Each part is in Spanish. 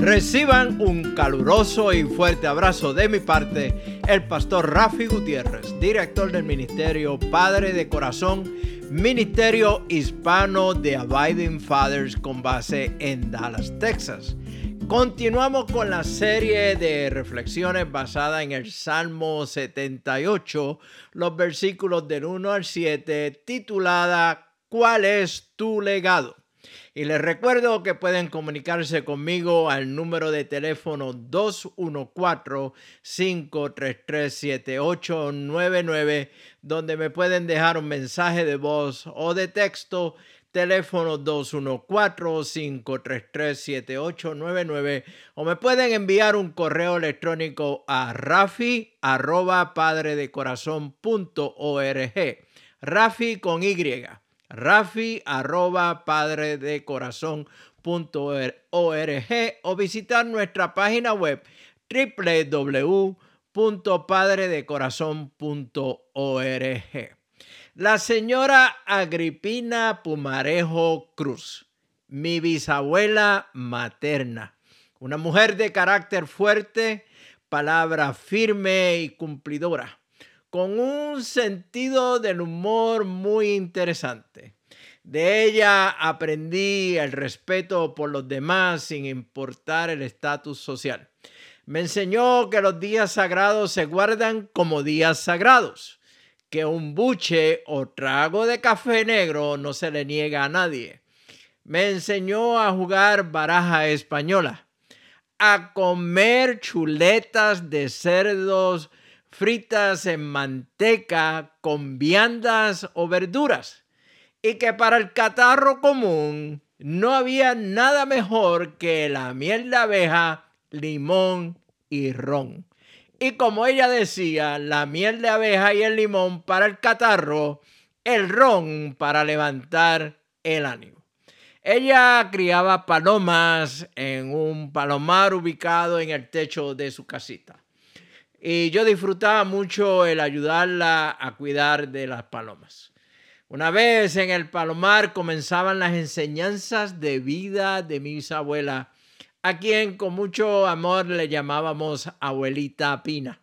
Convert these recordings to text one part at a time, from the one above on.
reciban un caluroso y fuerte abrazo de mi parte, el pastor Rafi Gutiérrez, director del Ministerio Padre de Corazón, Ministerio Hispano de Abiding Fathers con base en Dallas, Texas. Continuamos con la serie de reflexiones basada en el Salmo 78, los versículos del 1 al 7, titulada ¿Cuál es tu legado? Y les recuerdo que pueden comunicarse conmigo al número de teléfono 214-533-7899, donde me pueden dejar un mensaje de voz o de texto. Teléfono 214-533-7899 o me pueden enviar un correo electrónico a rafi arroba padre de corazón punto org. Rafi con Y rafi arroba padre de corazón o visitar nuestra página web www.padredecorazon.org. La señora Agripina Pumarejo Cruz, mi bisabuela materna, una mujer de carácter fuerte, palabra firme y cumplidora con un sentido del humor muy interesante. De ella aprendí el respeto por los demás sin importar el estatus social. Me enseñó que los días sagrados se guardan como días sagrados, que un buche o trago de café negro no se le niega a nadie. Me enseñó a jugar baraja española, a comer chuletas de cerdos fritas en manteca con viandas o verduras. Y que para el catarro común no había nada mejor que la miel de abeja, limón y ron. Y como ella decía, la miel de abeja y el limón para el catarro, el ron para levantar el ánimo. Ella criaba palomas en un palomar ubicado en el techo de su casita. Y yo disfrutaba mucho el ayudarla a cuidar de las palomas. Una vez en el palomar comenzaban las enseñanzas de vida de mi bisabuela, a quien con mucho amor le llamábamos abuelita Pina.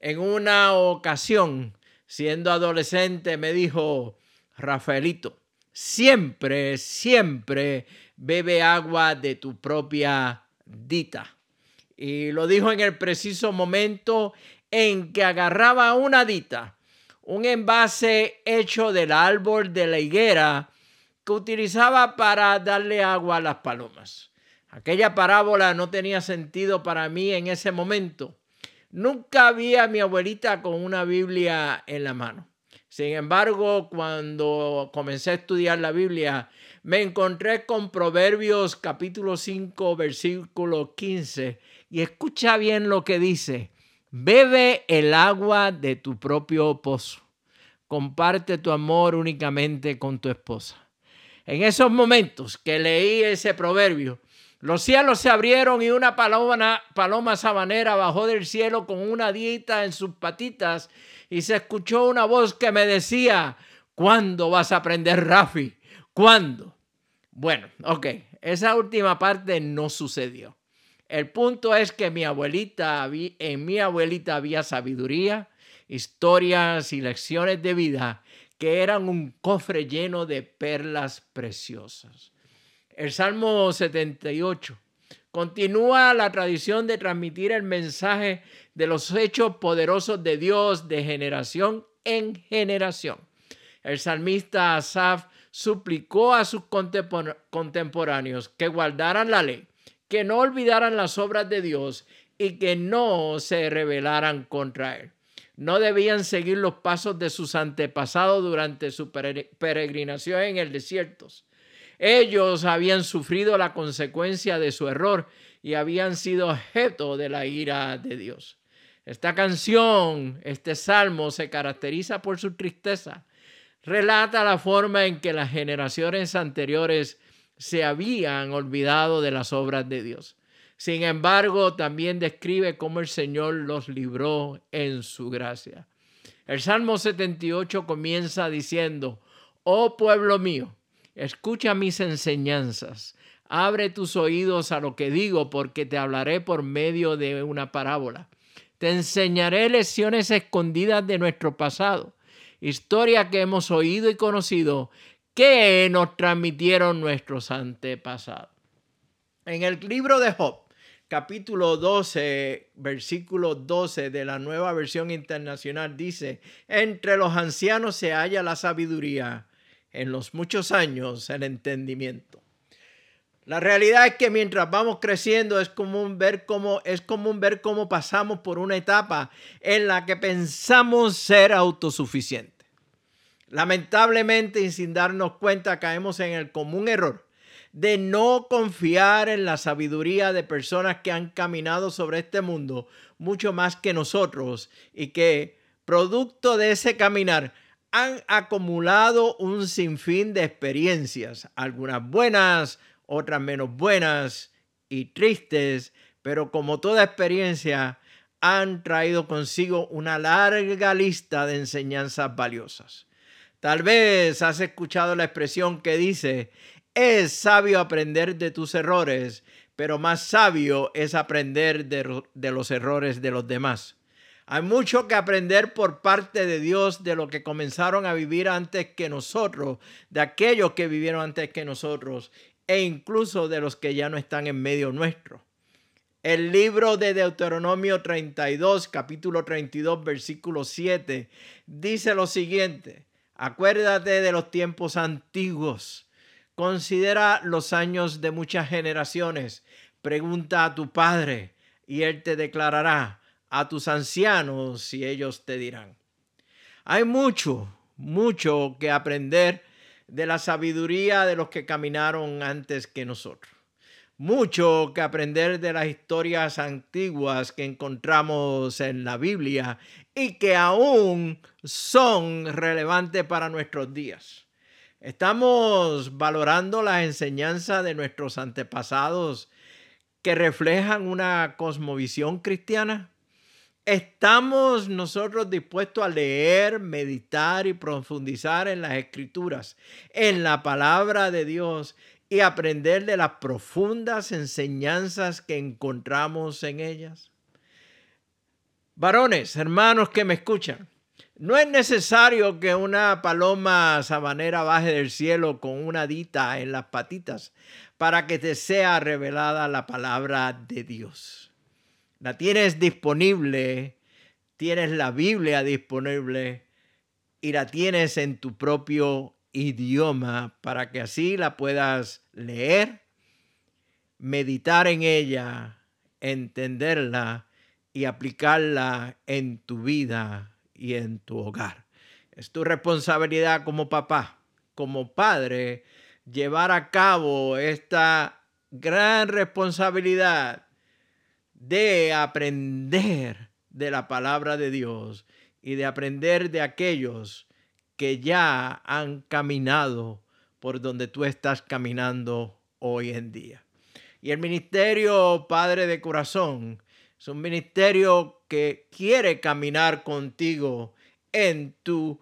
En una ocasión, siendo adolescente, me dijo, Rafaelito, siempre, siempre bebe agua de tu propia dita y lo dijo en el preciso momento en que agarraba una dita, un envase hecho del árbol de la higuera que utilizaba para darle agua a las palomas. Aquella parábola no tenía sentido para mí en ese momento. Nunca vi a mi abuelita con una Biblia en la mano. Sin embargo, cuando comencé a estudiar la Biblia, me encontré con Proverbios capítulo 5, versículo 15, y escucha bien lo que dice. Bebe el agua de tu propio pozo. Comparte tu amor únicamente con tu esposa. En esos momentos que leí ese proverbio, los cielos se abrieron y una paloma, paloma sabanera bajó del cielo con una dieta en sus patitas y se escuchó una voz que me decía, ¿cuándo vas a aprender Rafi? ¿Cuándo? Bueno, ok, esa última parte no sucedió. El punto es que mi abuelita, en mi abuelita había sabiduría, historias y lecciones de vida que eran un cofre lleno de perlas preciosas. El Salmo 78 continúa la tradición de transmitir el mensaje de los hechos poderosos de Dios de generación en generación. El salmista Asaf suplicó a sus contemporáneos que guardaran la ley que no olvidaran las obras de Dios y que no se rebelaran contra Él. No debían seguir los pasos de sus antepasados durante su peregrinación en el desierto. Ellos habían sufrido la consecuencia de su error y habían sido objeto de la ira de Dios. Esta canción, este salmo se caracteriza por su tristeza. Relata la forma en que las generaciones anteriores se habían olvidado de las obras de Dios. Sin embargo, también describe cómo el Señor los libró en su gracia. El Salmo 78 comienza diciendo, Oh pueblo mío, escucha mis enseñanzas, abre tus oídos a lo que digo, porque te hablaré por medio de una parábola. Te enseñaré lecciones escondidas de nuestro pasado, historia que hemos oído y conocido, que nos transmitieron nuestros antepasados. En el libro de Job, capítulo 12, versículo 12 de la nueva versión internacional dice, entre los ancianos se halla la sabiduría, en los muchos años el entendimiento. La realidad es que mientras vamos creciendo es común ver cómo es común ver cómo pasamos por una etapa en la que pensamos ser autosuficientes. Lamentablemente y sin darnos cuenta caemos en el común error de no confiar en la sabiduría de personas que han caminado sobre este mundo mucho más que nosotros y que, producto de ese caminar, han acumulado un sinfín de experiencias, algunas buenas, otras menos buenas y tristes, pero como toda experiencia, han traído consigo una larga lista de enseñanzas valiosas. Tal vez has escuchado la expresión que dice, es sabio aprender de tus errores, pero más sabio es aprender de, los errores de los demás. Hay mucho que aprender por parte de Dios de lo que comenzaron a vivir antes que nosotros, de aquellos que vivieron antes que nosotros e incluso de los que ya no están en medio nuestro. El libro de Deuteronomio 32, capítulo 32, versículo 7, dice lo siguiente, acuérdate de los tiempos antiguos Considera los años de muchas generaciones. Pregunta a tu padre y él te declarará a tus ancianos y ellos te dirán. Hay mucho, mucho que aprender de la sabiduría de los que caminaron antes que nosotros. Mucho que aprender de las historias antiguas que encontramos en la Biblia y que aún son relevantes para nuestros días. Estamos valorando la enseñanza de nuestros antepasados que reflejan una cosmovisión cristiana. ¿Estamos nosotros dispuestos a leer, meditar y profundizar en las escrituras, en la palabra de Dios y aprender de las profundas enseñanzas que encontramos en ellas? Varones, hermanos que me escuchan, no es necesario que una paloma sabanera baje del cielo con una dita en las patitas para que te sea revelada la palabra de Dios. La tienes disponible, tienes la Biblia disponible y la tienes en tu propio idioma para que así la puedas leer, meditar en ella, entenderla y aplicarla en tu vida y en tu hogar. Es tu responsabilidad como papá, como padre, llevar a cabo esta gran responsabilidad de aprender de la palabra de Dios y de aprender de aquellos que ya han caminado por donde tú estás caminando hoy en día. Y el ministerio Padre de Corazón es un ministerio que quiere caminar contigo en tu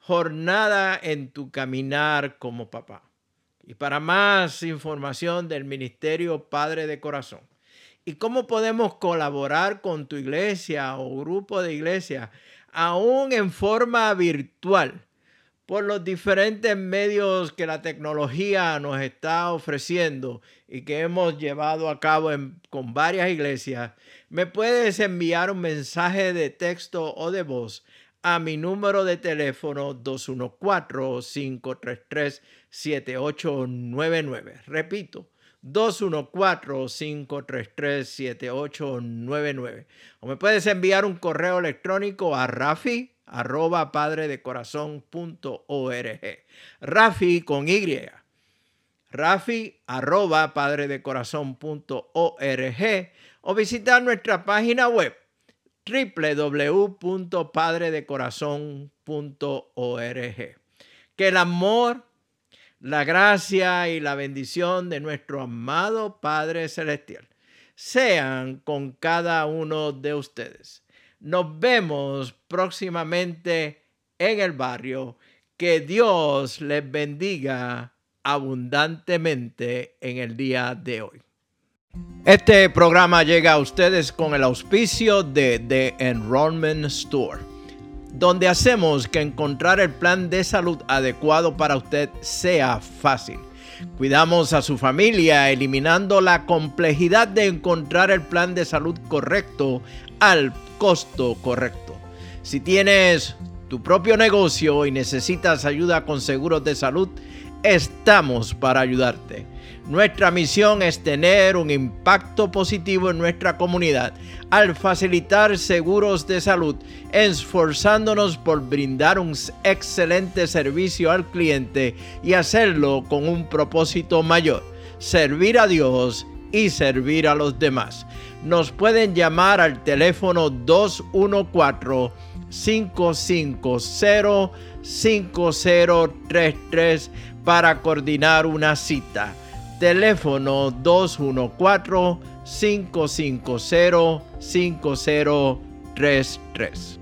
jornada, en tu caminar como papá. Y para más información del Ministerio Padre de Corazón y cómo podemos colaborar con tu iglesia o grupo de iglesia, aún en forma virtual, por los diferentes medios que la tecnología nos está ofreciendo y que hemos llevado a cabo con varias iglesias, me puedes enviar un mensaje de texto o de voz a mi número de teléfono 214-533-7899. Repito, 214-533-7899. O me puedes enviar un correo electrónico a rafi arroba padre de corazón.org. Rafi con Y. Rafi arroba padre de corazón.org o visitar nuestra página web www.padredecorazon.org. Que el amor, la gracia y la bendición de nuestro amado Padre Celestial sean con cada uno de ustedes. Nos vemos próximamente en el barrio. Que Dios les bendiga abundantemente en el día de hoy. Este programa llega a ustedes con el auspicio de The Enrollment Store, donde hacemos que encontrar el plan de salud adecuado para usted sea fácil. Cuidamos a su familia eliminando la complejidad de encontrar el plan de salud correcto al costo correcto. Si tienes tu propio negocio y necesitas ayuda con seguros de salud, estamos para ayudarte. Nuestra misión es tener un impacto positivo en nuestra comunidad al facilitar seguros de salud, esforzándonos por brindar un excelente servicio al cliente y hacerlo con un propósito mayor, servir a Dios y servir a los demás. Nos pueden llamar al teléfono 214 550 5033 para coordinar una cita teléfono 214-550-5033.